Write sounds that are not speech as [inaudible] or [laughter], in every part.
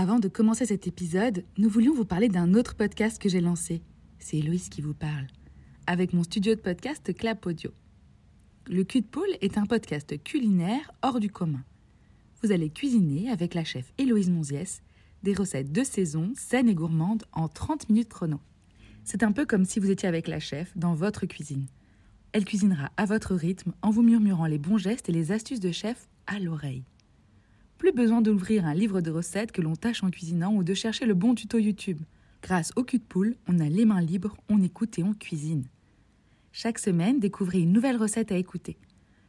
Avant de commencer cet épisode, nous voulions vous parler d'un autre podcast que j'ai lancé. C'est Héloïse qui vous parle. Avec mon studio de podcast Clap Audio. Le Cul de Poule est un podcast culinaire hors du commun. Vous allez cuisiner avec la chef Héloïse Monziès des recettes de saison, saines et gourmandes en 30 minutes chrono. C'est un peu comme si vous étiez avec la chef dans votre cuisine. Elle cuisinera à votre rythme en vous murmurant les bons gestes et les astuces de chef à l'oreille. Plus besoin d'ouvrir un livre de recettes que l'on tâche en cuisinant ou de chercher le bon tuto YouTube. Grâce au cul de poule, on a les mains libres, on écoute et on cuisine. Chaque semaine, découvrez une nouvelle recette à écouter.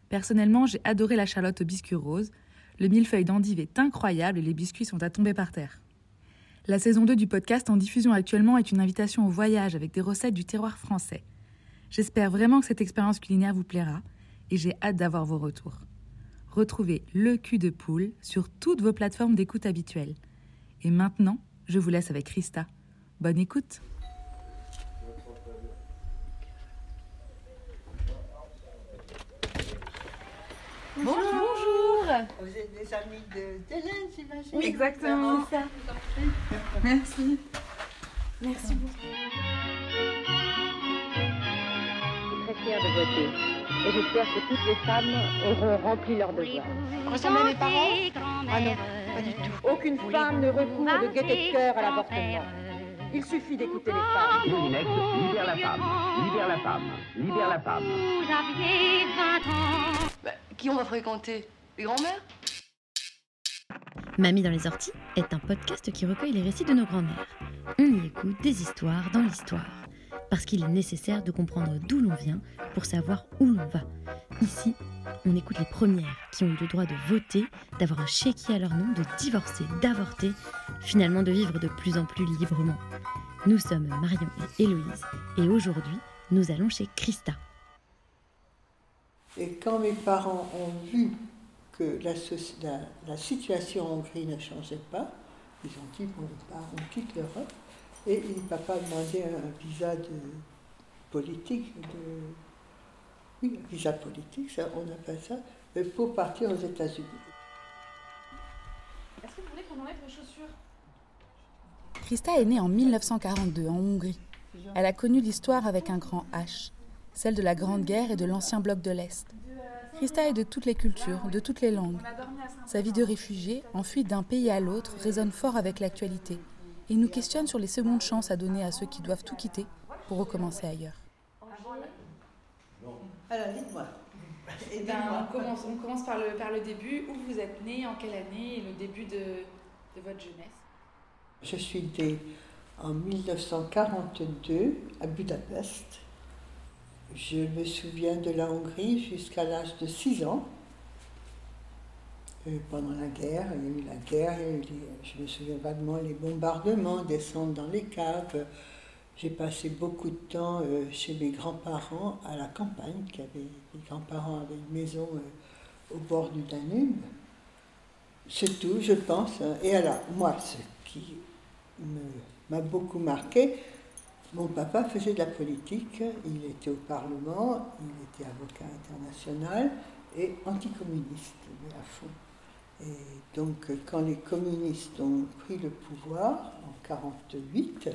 Personnellement, j'ai adoré la charlotte au biscuit rose. Le millefeuille d'endive est incroyable et les biscuits sont à tomber par terre. La saison 2 du podcast en diffusion actuellement est une invitation au voyage avec des recettes du terroir français. J'espère vraiment que cette expérience culinaire vous plaira et j'ai hâte d'avoir vos retours. Retrouvez le cul de poule sur toutes vos plateformes d'écoute habituelles. Et maintenant, je vous laisse avec Christa. Bonne écoute Bonjour. Bonjour. Vous êtes des amis d'Hélène, j'imagine Oui, exactement. Ça. Merci. Merci beaucoup. Je suis très fière de voter. Et j'espère que toutes les femmes auront rempli leur devoir. Ressemble à mes parents Ah non, pas du tout. Aucune femme ne recourt de gaieté de cœur à l'avortement. Il suffit d'écouter les femmes. Moulinex, libère la femme, libère la femme, libère la femme. Vous aviez 20 ans. Bah, qui on va fréquenter? Les grands-mères? Mamie dans les orties est un podcast qui recueille les récits de nos grands-mères. On y écoute des histoires dans l'histoire. Parce qu'il est nécessaire de comprendre d'où l'on vient pour savoir où l'on va. Ici, on écoute les premières qui ont le droit de voter, d'avoir un chéquier à leur nom, de divorcer, d'avorter, finalement de vivre de plus en plus librement. Nous sommes Marion et Héloïse et aujourd'hui, nous allons chez Christa. Et quand mes parents ont vu que la, situation en Hongrie ne changeait pas, ils ont dit on quitte l'Europe. Et et papa a demandé un visa de politique, de, oui, un visa politique, ça, on appelle ça, pour partir aux États-Unis. Est-ce que vous voulez qu'on enlève les chaussures? Christa est née en 1942 en Hongrie. Elle a connu l'histoire avec un grand H, celle de la Grande Guerre et de l'ancien bloc de l'Est. Christa est de toutes les cultures, de toutes les langues. Sa vie de réfugiée, enfuie d'un pays à l'autre, résonne fort avec l'actualité et nous questionne sur les secondes chances à donner à ceux qui doivent tout quitter pour recommencer ailleurs. Alors, dites-moi. Eh ben, on, commence, on commence par le, par le début. Où vous êtes né, en quelle année et le début de, de votre jeunesse? Je suis née en 1942 à Budapest. Je me souviens de la Hongrie jusqu'à l'âge de 6 ans. Euh, pendant la guerre, il y a eu la guerre, il y a eu les- je me souviens vaguement les bombardements, descendre dans les caves. J'ai passé beaucoup de temps euh, chez mes grands-parents à la campagne, qui mes grands-parents avaient une maison euh, au bord du Danube. C'est tout, je pense. hein. Et alors, moi, ce qui m'a beaucoup marqué, mon papa faisait de la politique, il était au Parlement, il était avocat international et anticommuniste, mais à fond. Et donc, quand les communistes ont pris le pouvoir en 1948,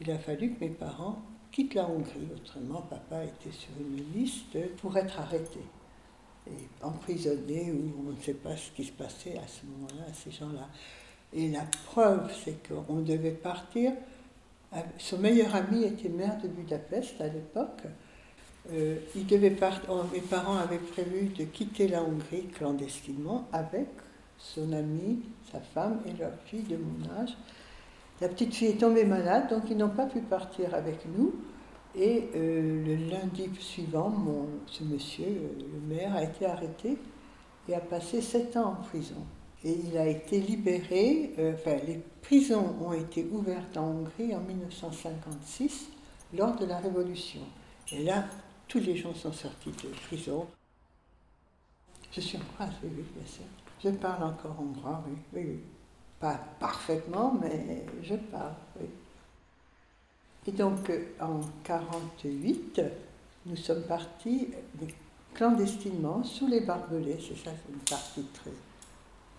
il a fallu que mes parents quittent la Hongrie. Autrement, papa était sur une liste pour être arrêté et emprisonné ou on ne sait pas ce qui se passait à ce moment-là, à ces gens-là. Et la preuve, c'est qu'on devait partir. Son meilleur ami était maire de Budapest à l'époque. Euh, mes parents avaient prévu de quitter la Hongrie clandestinement avec son ami, sa femme et leur fille de mon âge. La petite fille est tombée malade, donc ils n'ont pas pu partir avec nous. Et euh, le lundi suivant, ce monsieur, euh, le maire, a été arrêté et a passé sept ans en prison. Et il a été libéré, euh, enfin les prisons ont été ouvertes en Hongrie en 1956 lors de la Révolution. Et là, tous les gens sont sortis de prison. Je suis hongroise, oui, oui, bien sûr. Je parle encore hongrois, oui, oui, oui. Pas parfaitement, mais je parle, oui. Et donc, euh, en 48, nous sommes partis euh, clandestinement sous les barbelés. C'est ça, c'est une partie très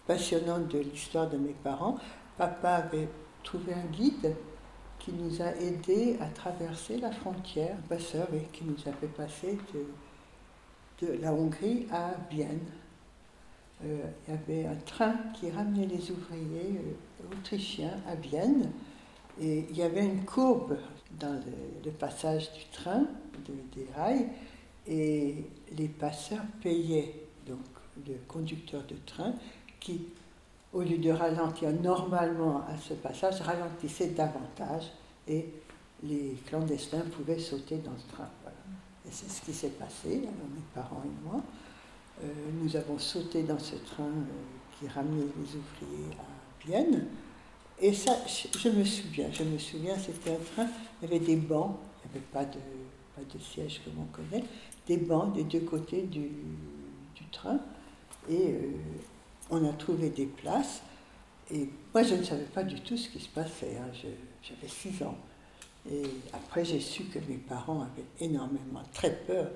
passionnante de l'histoire de mes parents. papa avait trouvé un guide qui nous a aidés à traverser la frontière, passeur et qui nous a fait passer de, de la Hongrie à Vienne. Euh, il y avait un train qui ramenait les ouvriers euh, autrichiens à Vienne et il y avait une courbe dans le, le passage du train, de, des rails, et les passeurs payaient donc le conducteur de train qui, au lieu de ralentir normalement à ce passage, ralentissait davantage et les clandestins pouvaient sauter dans le train. Et c'est ce qui s'est passé, alors mes parents et moi. Euh, nous avons sauté dans ce train euh, qui ramenait les ouvriers à Vienne. Et ça, je, me souviens, je me souviens, c'était un train, il y avait des bancs, il n'y avait pas de, pas siège comme on connaît, des bancs des deux côtés du, train. Et euh, on a trouvé des places. Et moi, je ne savais pas du tout ce qui se passait. hein. J'avais 6 ans. Et après, j'ai su que mes parents avaient énormément, très peur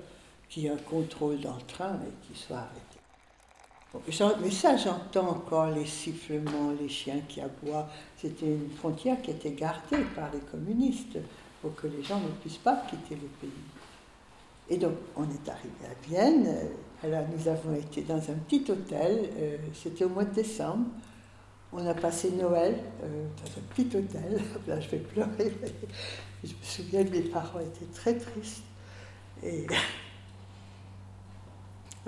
qu'il y ait un contrôle dans le train et qu'il soit arrêté. Mais ça, j'entends encore les sifflements, les chiens qui aboient. C'était une frontière qui était gardée par les communistes pour que les gens ne puissent pas quitter le pays. Et donc, on est arrivé à Vienne. Alors, nous avons été dans un petit hôtel. euh, C'était au mois de décembre. On a passé Noël euh, dans un petit hôtel. [laughs] Là, je vais pleurer. Je me souviens que mes parents étaient très tristes. [laughs]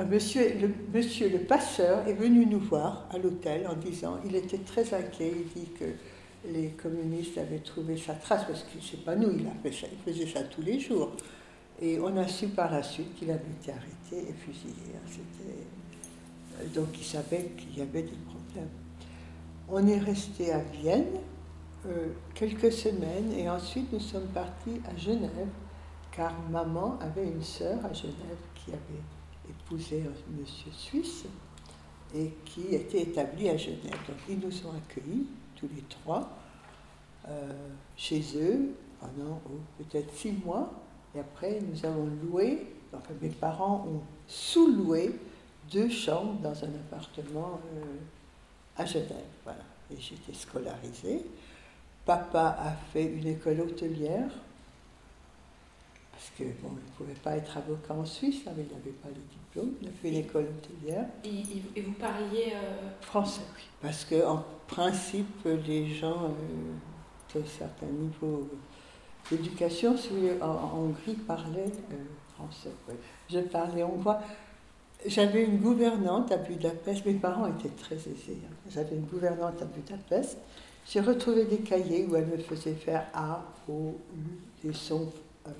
Monsieur, le, monsieur le passeur est venu nous voir à l'hôtel en disant, il était très inquiet, il dit que les communistes avaient trouvé sa trace, parce que c'est pas nous, il, a fait ça, il faisait ça tous les jours. Et on a su par la suite qu'il avait été arrêté et fusillé. hein. Euh, Donc il savait qu'il y avait des problèmes. On est resté à Vienne euh, quelques semaines et ensuite nous sommes partis à Genève car maman avait une sœur à Genève qui avait épousé un monsieur suisse et qui était établi à Genève. Donc ils nous ont accueillis tous les trois euh, chez eux pendant oh, peut-être six mois. Et après, nous avons loué, enfin mes parents ont sous-loué deux chambres dans un appartement euh, à Genève. Voilà. Et j'étais scolarisée. Papa a fait une école hôtelière, parce que bon, il ne pouvait pas être avocat en Suisse, hein, mais il n'avait pas le diplôme. Il a fait une école hôtelière. Et, vous parliez. euh, Français, oui. Parce qu'en principe, les gens euh, d'un certain niveau vous voulez, en, en Hongrie parlaient euh, français. Je parlais hongrois. J'avais une gouvernante à Budapest. Mes parents étaient très aisés. hein. J'avais une gouvernante à Budapest. J'ai retrouvé des cahiers où elle me faisait faire A, O, U, des sons euh,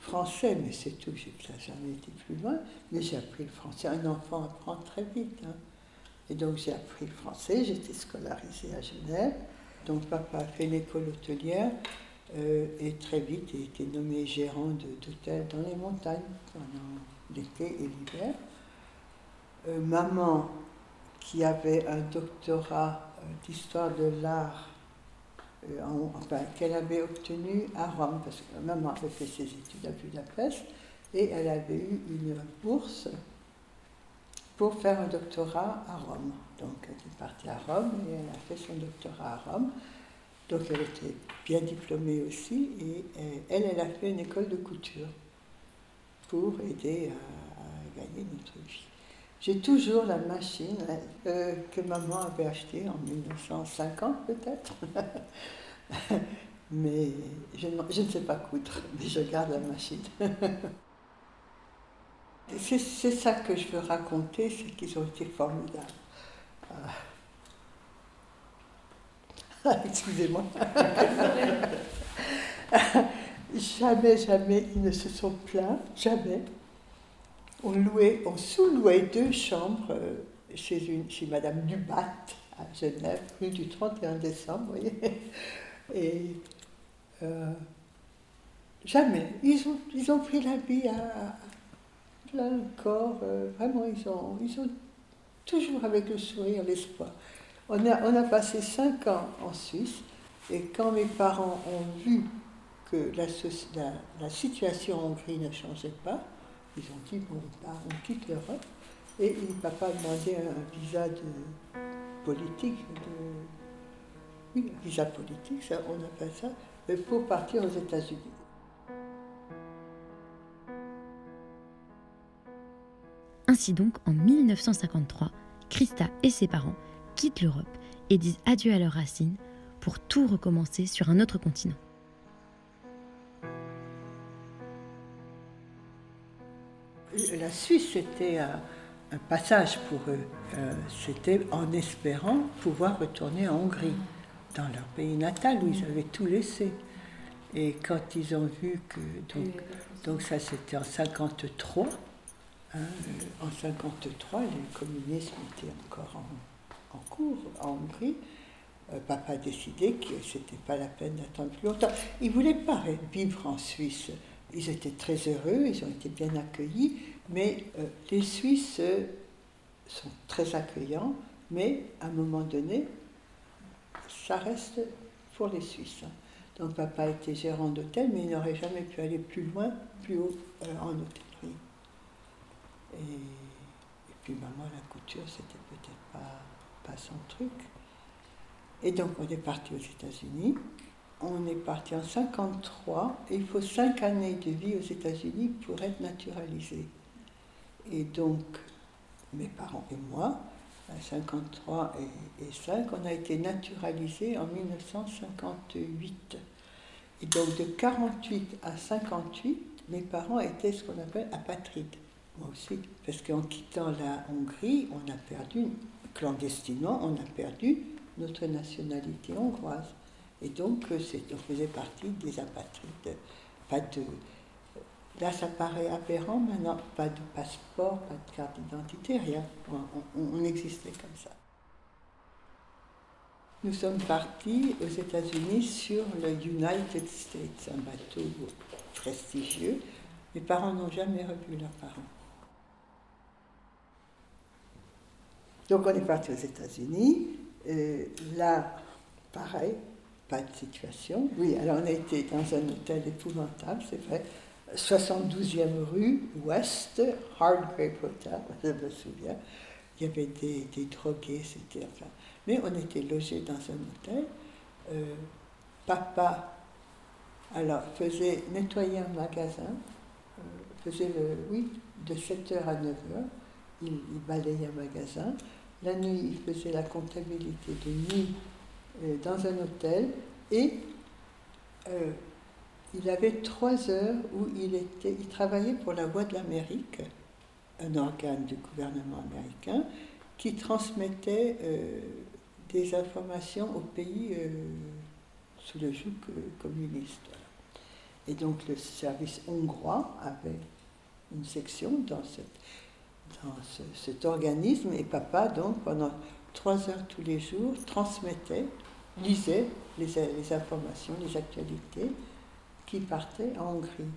français, mais c'est tout. J'ai jamais été plus loin. Mais j'ai appris le français. Un enfant apprend très vite. hein. Et donc j'ai appris le français, j'étais scolarisée à Genève. Donc papa a fait l'école hôtelière euh, et très vite il a été nommé gérant d'hôtel dans les montagnes pendant l'été et l'hiver. Euh, maman, qui avait un doctorat euh, d'histoire de l'art, en- enfin, qu'elle avait obtenu à Rome, parce que maman avait fait ses études à Budapest, et elle avait eu une bourse pour faire un doctorat à Rome. Donc elle est partie à Rome et elle a fait son doctorat à Rome. Donc elle était bien diplômée aussi et euh, elle, elle a fait une école de couture pour aider à, gagner notre vie. J'ai toujours la machine euh, que maman avait achetée en 1950 peut-être. [laughs] mais je, ne- sais pas coudre, mais je garde la machine. [laughs] C'est c'est ça que je veux raconter, c'est qu'ils ont été formidables. Ah. [laughs] Excusez-moi. [laughs] jamais, jamais, ils ne se sont plaints, jamais. On louait, on sous-louait deux chambres euh, chez, une, chez Madame Dubat à Genève, rue du 31 décembre, vous voyez. [laughs] Et euh, jamais. Ils ont, ils ont pris la vie à, plein corps. euh, vraiment, ils ont, ils ont toujours avec le sourire, l'espoir. On a, passé cinq ans en Suisse et quand mes parents ont vu que la, situation en Hongrie ne changeait pas, ils ont dit bon, on part, on quitte l'Europe. Et papa a demandé un visa de politique, oui, visa politique, ça, on appelle ça, pour partir aux États-Unis. Ainsi donc, en 1953, Christa et ses parents quittent l'Europe et disent adieu à leurs racines pour tout recommencer sur un autre continent. La Suisse, c'était un, passage pour eux. Euh, c'était en espérant pouvoir retourner en Hongrie, dans leur pays natal où ils avaient tout laissé. Et quand ils ont vu que. Donc, ça, c'était en 53. hein, euh, en 53, le communisme était encore en, en cours en Hongrie. Euh, papa a décidé que c'était pas la peine d'attendre plus longtemps. Ils ne voulaient pas vivre en Suisse. Ils étaient très heureux, ils ont été bien accueillis, mais euh, les Suisses euh, sont très accueillants, mais à un moment donné, ça reste pour les Suisses. Donc papa était gérant d'hôtel, mais il n'aurait jamais pu aller plus loin, plus haut en hôtellerie. Et, et puis maman, la couture, c'était peut-être pas, pas son truc. Et donc on est parti aux États-Unis. On est parti en 53 et il faut cinq années de vie aux États-Unis pour être naturalisé. Et donc mes parents et moi, à 53 et, et 5, on a été naturalisés en 1958. Et donc de 48 à 58, mes parents étaient ce qu'on appelle apatrides. Moi aussi, parce qu'en quittant la Hongrie, on a perdu, clandestinement, on a perdu notre nationalité hongroise. Et donc, euh, on faisait partie des apatrides. Pas de, là, ça paraît aberrant maintenant, pas de passeport, pas de carte d'identité, rien. On- on existait comme ça. Nous sommes partis aux États-Unis sur le United States, un bateau prestigieux. Mes parents n'ont jamais revu leurs parents. Donc on est parti aux États-Unis. Euh, là, pareil, pas de situation. Oui, alors on a été dans un hôtel épouvantable, c'est vrai. 72e rue Ouest, Hardgrave Hotel, [laughs] je me souviens. Il y avait des, des drogués, c'était enfin. Mais on était logés dans un hôtel. Euh, papa, alors, faisait nettoyer un magasin, euh, faisait le, oui, de 7h à 9h. Il, il balayait un magasin. La nuit, il faisait la comptabilité de nuit euh, dans un hôtel et euh, il avait trois heures où il, était, il travaillait pour la Voix de l'Amérique, un organe du gouvernement américain, qui transmettait euh, des informations au pays sous le joug communiste. Et donc le service hongrois avait une section dans, cette, dans ce- cet organisme et papa, donc, pendant trois heures tous les jours, transmettait, lisait les, informations, les actualités qui partaient en Hongrie.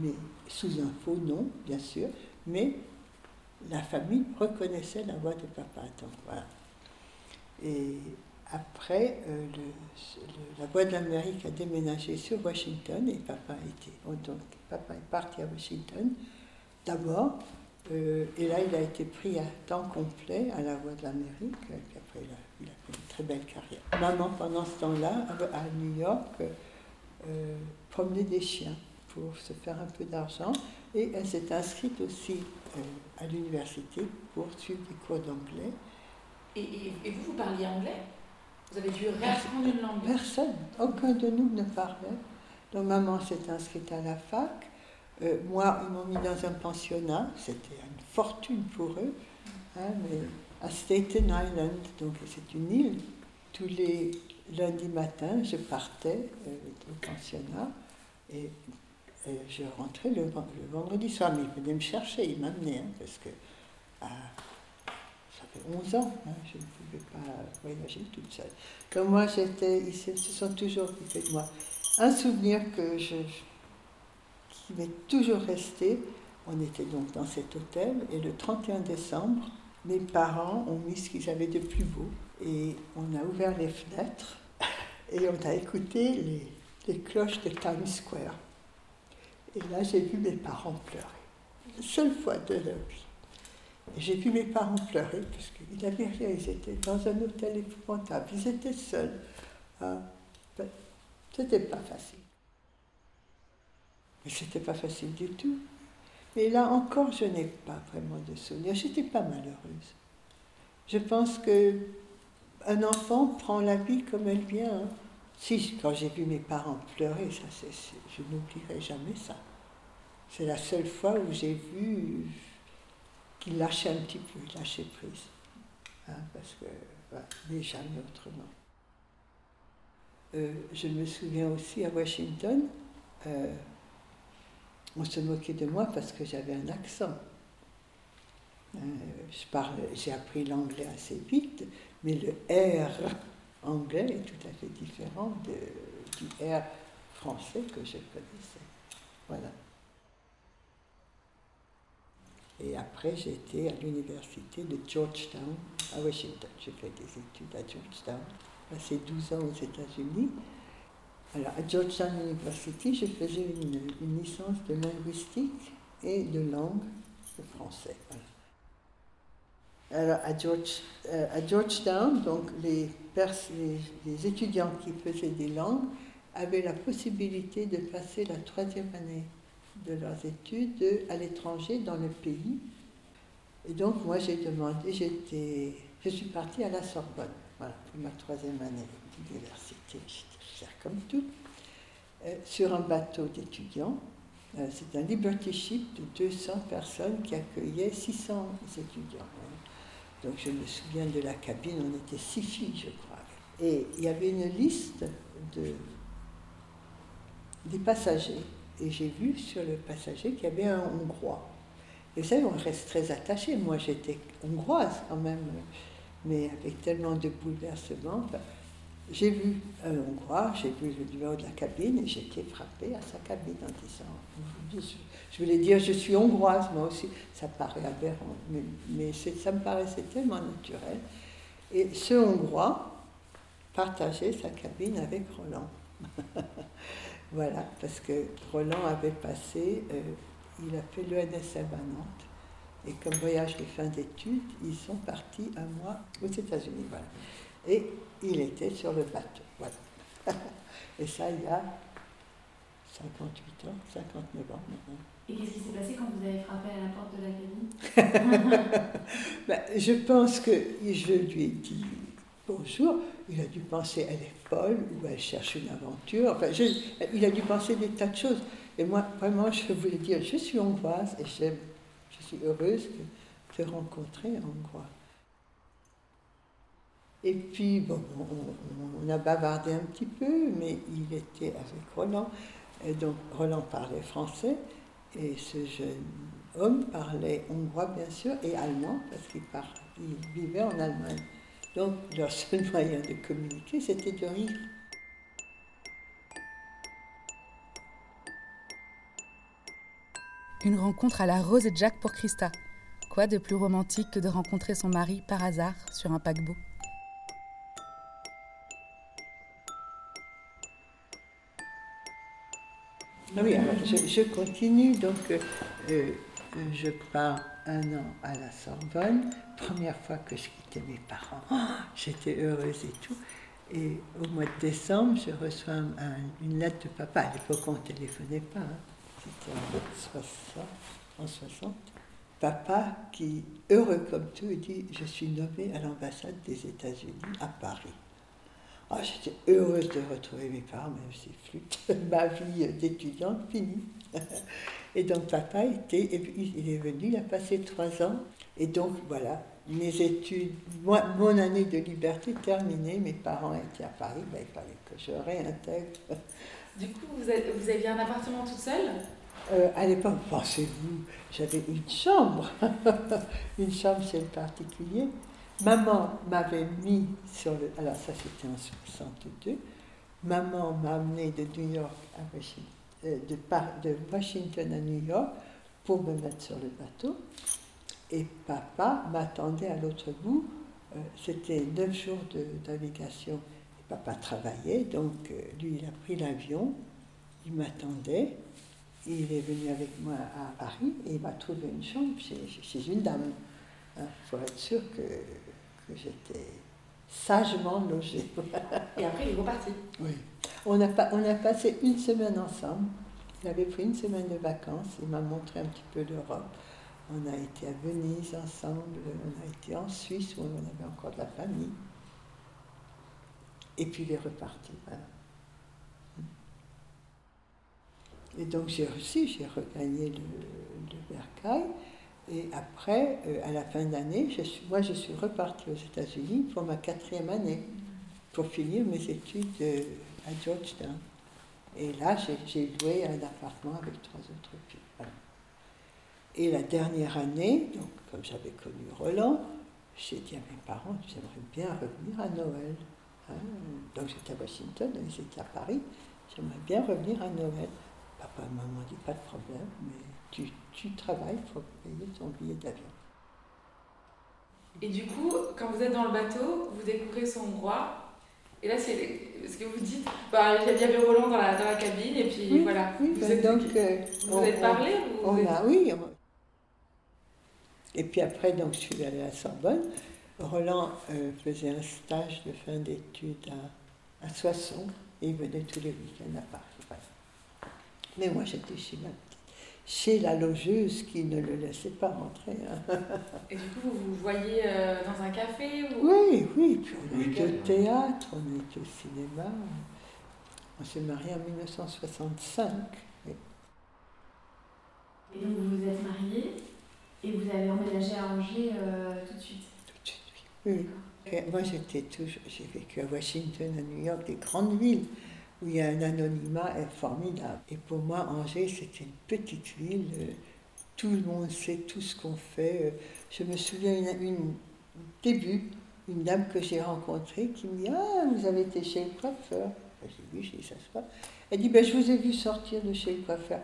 Mais sous un faux nom, bien sûr, mais la famille reconnaissait la voix de papa. Donc voilà. Et après, euh, la Voix de l'Amérique a déménagé sur Washington et papa oh, Donc, papa est parti à Washington d'abord. Euh, et là, il a été pris à temps complet à la Voix de l'Amérique. Et puis après, il a, il a fait une très belle carrière. Maman, pendant ce temps-là, à New York, euh, euh, promenait des chiens pour se faire un peu d'argent. Et elle s'est inscrite aussi euh, à l'université pour suivre des cours d'anglais. Et, et- et vous, vous parliez anglais? Vous avez dû réapprendre une langue Personne, aucun de nous ne parlait. Donc maman s'est inscrite à la fac. Euh, moi, ils m'ont mis dans un pensionnat. C'était une fortune pour eux. hein, à Staten Island, donc c'est une île. Tous les lundis matins, je partais euh, au pensionnat et, et je rentrais le, ven- le vendredi soir. Mais ils venaient me chercher, ils m'amenaient, hein, parce que ah, ça fait 11 ans, hein, je ne pouvais pas voyager toute seule. Comme moi, j'étais, ils se sont toujours occupés de moi. Un souvenir que je, qui m'est toujours resté, on était donc dans cet hôtel, et le 31 décembre, mes parents ont mis ce qu'ils avaient de plus beau, et on a ouvert les fenêtres, et on a écouté les, cloches de Times Square. Et là, j'ai vu mes parents pleurer. La seule fois de leur vie. J'ai vu mes parents pleurer parce qu'ils n'avaient rien, ils étaient dans un hôtel épouvantable, ils étaient seuls. Ben, c'était pas facile. Mais c'était pas facile du tout. Mais là encore, je n'ai pas vraiment de souvenirs. J'étais pas malheureuse. Je pense que un enfant prend la vie comme elle vient. hein. Si, quand j'ai vu mes parents pleurer, ça, je n'oublierai jamais ça. C'est la seule fois où j'ai vu qu'ils lâchaient un petit peu, ils lâchaient prise. Hein, parce que, mais jamais autrement. Euh, je me souviens aussi à Washington, euh, on se moquait de moi parce que j'avais un accent. Euh, j'ai appris l'anglais assez vite, mais le R anglais est tout à fait différent du R français que je connaissais. Voilà. Et après, j'ai été à l'université de Georgetown à Washington. J'ai fait des études à Georgetown, passé 12 ans aux États-Unis. Alors, à Georgetown University, je faisais une, licence de linguistique et de langue de français. Alors, euh, à Georgetown, donc, les, les étudiants qui faisaient des langues avaient la possibilité de passer la troisième année de leurs études à l'étranger, dans le pays. Et donc, moi, j'ai demandé, j'étais, je suis partie à la Sorbonne, voilà, pour ma troisième année d'université. J'étais fière comme tout. Euh, sur un bateau d'étudiants. Euh, c'est un Liberty Ship de 200 personnes qui accueillait 600 étudiants. Donc, je me souviens de la cabine, on était six filles, je crois. Et il y avait une liste de, des passagers. Et j'ai vu sur le passager qu'il y avait un Hongrois. Et vous savez, on reste très attaché. Moi, j'étais hongroise quand même, mais avec tellement de bouleversements. j'ai vu un Hongrois, j'ai vu le numéro de la cabine et été frappée à sa cabine en disant je, voulais dire je suis hongroise, moi aussi. Ça paraît aberrant, mais, ça me paraissait tellement naturel. Et ce Hongrois partageait sa cabine avec Roland. [laughs] Voilà, parce que Roland avait passé, euh, il a fait l'ENSM à Nantes, et comme voyage de fin d'études, ils sont partis un mois aux États-Unis. Voilà. Et il était sur le bateau. Voilà. [laughs] Et ça, il y a 58 ans, 59 ans maintenant. Et qu'est-ce qui s'est passé quand vous avez frappé à la porte de la cabine [laughs] Ben, je pense que je lui ai dit bonjour. Il a dû penser elle est folle ou elle cherche une aventure. Enfin, je- il a dû penser des tas de choses. Et moi, vraiment, je voulais dire je suis hongroise et j'aime, je suis heureuse de te rencontrer un hongrois. Et puis, bon, on, on- a bavardé un petit peu, mais il était avec Roland. Et donc, Roland parlait français. Et ce jeune homme parlait hongrois, bien sûr, et allemand, parce qu'il il vivait en Allemagne. Donc, leur seul [laughs] moyen de communiquer, c'était de rire. Une rencontre à la Rose et Jack pour Christa. Quoi de plus romantique que de rencontrer son mari par hasard sur un paquebot? Ah Oui, je, je continue. Donc, euh, euh, je pars un an à la Sorbonne. Première fois que je quittais mes parents, Oh, j'étais heureuse et tout. Et au mois de décembre, je reçois un- un- une lettre de papa. À l'époque, on ne téléphonait pas. hein. C'était en 60, en 60. Papa qui, heureux comme tout, dit Je suis nommé à l'ambassade des États-Unis à Paris. Ah, J'étais heureuse de retrouver mes parents, même si flûte, [laughs] ma vie d'étudiante finie. [laughs] Et donc papa était, et puis il est venu, il a passé trois ans. Et donc voilà, mes études, mon année de liberté terminée, mes parents étaient à Paris, ben, il fallait que je réintègre. [laughs] Du coup, vous, aviez un appartement toute seule? Euh, à l'époque, [laughs] pensez-vous, j'avais une chambre, [laughs] une chambre chez le particulier. Maman m'avait mis sur le. Alors, ça, c'était en 62. Maman m'a amené de New York à Washington, euh, de, de Washington à New York pour me mettre sur le bateau. Et papa m'attendait à l'autre bout. Euh, c'était neuf jours de. Papa travaillait, donc euh, lui, il a pris l'avion, il m'attendait. Il est venu avec moi à Paris et il m'a trouvé une chambre chez, chez une dame. hein, pour être sûr que, que j'étais sagement logée. [laughs] Et après, il est reparti. Oui. On a, on a passé une semaine ensemble. Il avait pris une semaine de vacances. Il m'a montré un petit peu l'Europe. On a été à Venise ensemble. On a été en Suisse où on avait encore de la famille. Et puis il est reparti. Et donc j'ai reçu, j'ai regagné le, le. Et après, euh, à la fin je suis, moi je suis repartie aux États-Unis pour ma quatrième année, pour finir mes études euh, à Georgetown. Et là, j'ai- loué un appartement avec trois autres filles. Et la dernière année, donc comme j'avais connu Roland, j'ai dit à mes parents, j'aimerais bien revenir à Noël. Hein. Donc j'étais à Washington, étaient à Paris, j'aimerais bien revenir à Noël. Papa et maman dit pas de problème, mais tu, tu travailles, il faut payer ton billet d'avion. Et du coup, quand vous êtes dans le bateau, vous découvrez son roi. Et là, c'est ce que vous dites. Bah, il y avait Roland dans la, dans la cabine, et puis Oui, voilà. oui, vous ben êtes, donc, vous euh, on- êtes on- parlé ou vous On êtes- a, oui. Et puis après, donc, je suis allée à Sorbonne. Roland euh, faisait un stage de fin d'études à, à Soissons et il venait tous les week-ends à Paris. voilà. Mais moi, j'étais chez ma petite, chez la logeuse qui ne le laissait pas rentrer. hein. [laughs] Et du coup, vous vous voyez euh, dans un café ou... Oui, oui. Puis on a été au théâtre, on a été au cinéma. On s'est mariés en 1965. oui. Et donc vous vous êtes mariés et vous avez emménagé à Angers euh, tout de suite? Oui. Moi, j'étais toujours, j'ai vécu à Washington, à New York, des grandes villes où il y a un anonymat formidable. Et pour moi, Angers, c'était une petite ville. euh, Tout le monde sait tout ce qu'on fait. Je me souviens une, début, une dame que j'ai rencontrée qui me dit Ah, vous avez été chez le coiffeur. J'ai Oui, j'ai dit ça se passe. Elle dit ben, Je vous ai vu sortir de chez le coiffeur.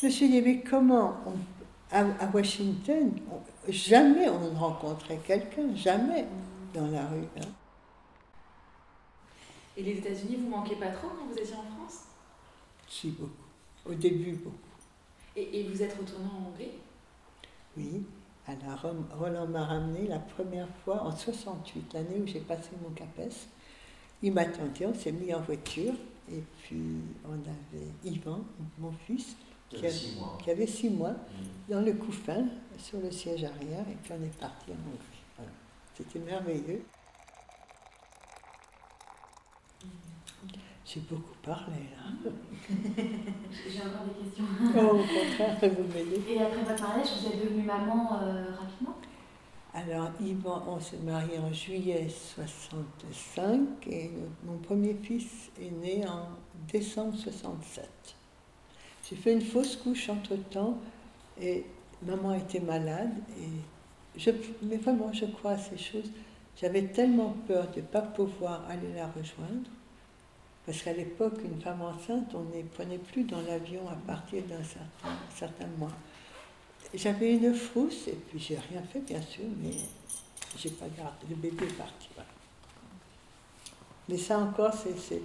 Je me suis dit Mais comment on- à, à Washington, on- jamais on ne rencontrait quelqu'un, jamais dans la rue. hein. Et les États-Unis, vous manquez pas trop quand vous étiez en France? Si, beaucoup. Au début, beaucoup. et, et vous êtes retourné en Hongrie? Oui. Alors, Roland m'a ramené la première fois en 68, l'année où j'ai passé mon CAPES. Il m'attendait, on s'est mis en voiture, et puis on avait Yvan, mon fils, qui, a- six mois. qui avait six mois, dans le couffin, sur le siège arrière, et puis on est parti en Hongrie. Voilà. C'était merveilleux. J'ai beaucoup parlé, là. [laughs] J'ai encore des questions. Oh, au contraire, vous m'aidez. Et après votre mariage, vous êtes devenue maman euh, rapidement? Alors, Yvan, on s'est marié en juillet 65 et mon premier fils est né en décembre 67. J'ai fait une fausse couche entre-temps et maman était malade et je, mais vraiment, je crois à ces choses. J'avais tellement peur de ne pas pouvoir aller la rejoindre parce qu'à l'époque, une femme enceinte, on ne prenait plus dans l'avion à partir d'un certain, mois. J'avais une frousse, et puis j'ai rien fait, bien sûr, mais j'ai pas gardé. Le bébé est parti. Mais ça encore, c'est.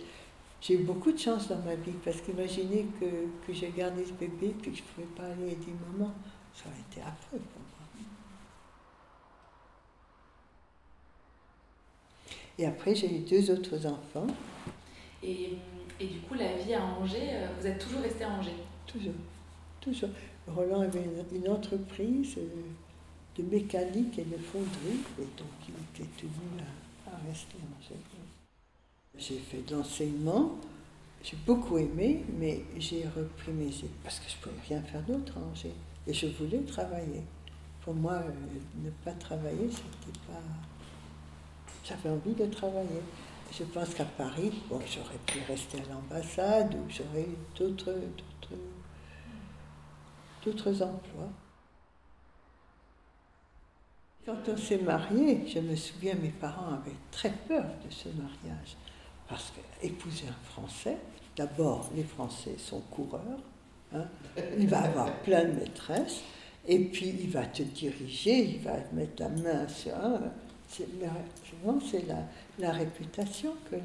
J'ai eu beaucoup de chance dans ma vie, parce qu'imaginez que, que j'ai gardé ce bébé, puis que je ne pouvais pas aller aider maman. Ça aurait été affreux pour moi. Et après, j'ai eu deux autres enfants, et, et du coup, la vie à Angers, euh, vous êtes toujours resté à Angers? Toujours. Toujours. Roland avait une, une entreprise euh, de mécanique et de fonderie, et donc il était tenu à, à rester en Angers. J'ai fait de l'enseignement, j'ai beaucoup aimé, mais j'ai repris mes études parce que je ne pouvais rien faire d'autre Angers. Et je voulais travailler. Pour moi, euh, ne pas travailler, c'était pas. J'avais envie de travailler. Je pense qu'à Paris, j'aurais pu rester à l'ambassade ou j'aurais eu d'autres, d'autres, d'autres emplois. Quand on s'est marié, je me souviens, mes parents avaient très peur de ce mariage. Parce qu'épouser un Français, d'abord, les Français sont coureurs, hein, il va avoir plein de maîtresses, et puis il va te diriger, il va te mettre la main sur un. C'est, souvent, c'est la, réputation que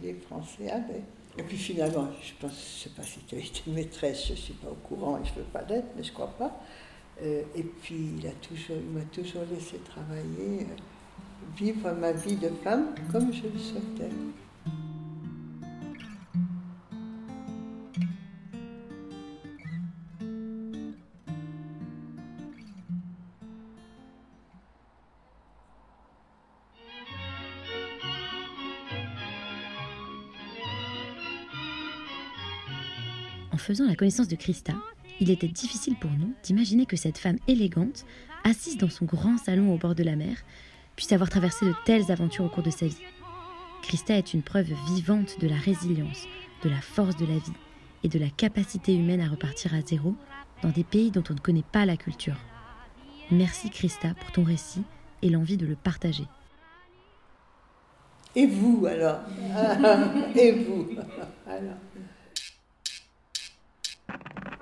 les, Français avaient. Et puis finalement, je pense, je sais pas si tu as été maîtresse, je ne suis pas au courant et je ne veux pas l'être, mais je ne crois pas. Euh, et puis, il a toujours, m'a toujours laissé travailler, euh, vivre ma vie de femme comme je le souhaitais. Faisant la connaissance de Christa, il était difficile pour nous d'imaginer que cette femme élégante, assise dans son grand salon au bord de la mer, puisse avoir traversé de telles aventures au cours de sa vie. Christa est une preuve vivante de la résilience, de la force de la vie et de la capacité humaine à repartir à zéro dans des pays dont on ne connaît pas la culture. Merci Christa pour ton récit et l'envie de le partager. Et vous alors? [laughs] Et vous alors?